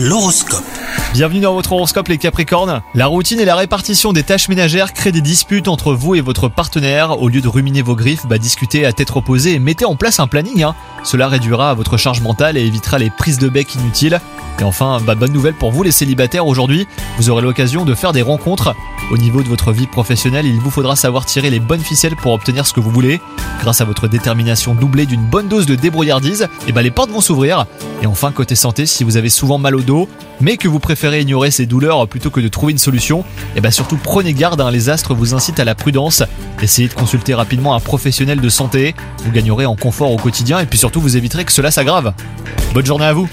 L'horoscope. Bienvenue dans votre horoscope les Capricornes. La routine et la répartition des tâches ménagères créent des disputes entre vous et votre partenaire. Au lieu de ruminer vos griffes, bah discutez à tête reposée et mettez en place un planning. hein. Cela réduira votre charge mentale et évitera les prises de bec inutiles. Et enfin, bah, bonne nouvelle pour vous les célibataires aujourd'hui, vous aurez l'occasion de faire des rencontres. Au niveau de votre vie professionnelle, il vous faudra savoir tirer les bonnes ficelles pour obtenir ce que vous voulez. Grâce à votre détermination doublée d'une bonne dose de débrouillardise, et bah les portes vont s'ouvrir. Et enfin, côté santé, si vous avez souvent mal au dos, mais que vous préférez ignorer ces douleurs plutôt que de trouver une solution, et bah surtout prenez garde, hein, les astres vous incitent à la prudence. Essayez de consulter rapidement un professionnel de santé, vous gagnerez en confort au quotidien et puis surtout vous éviterez que cela s'aggrave. Bonne journée à vous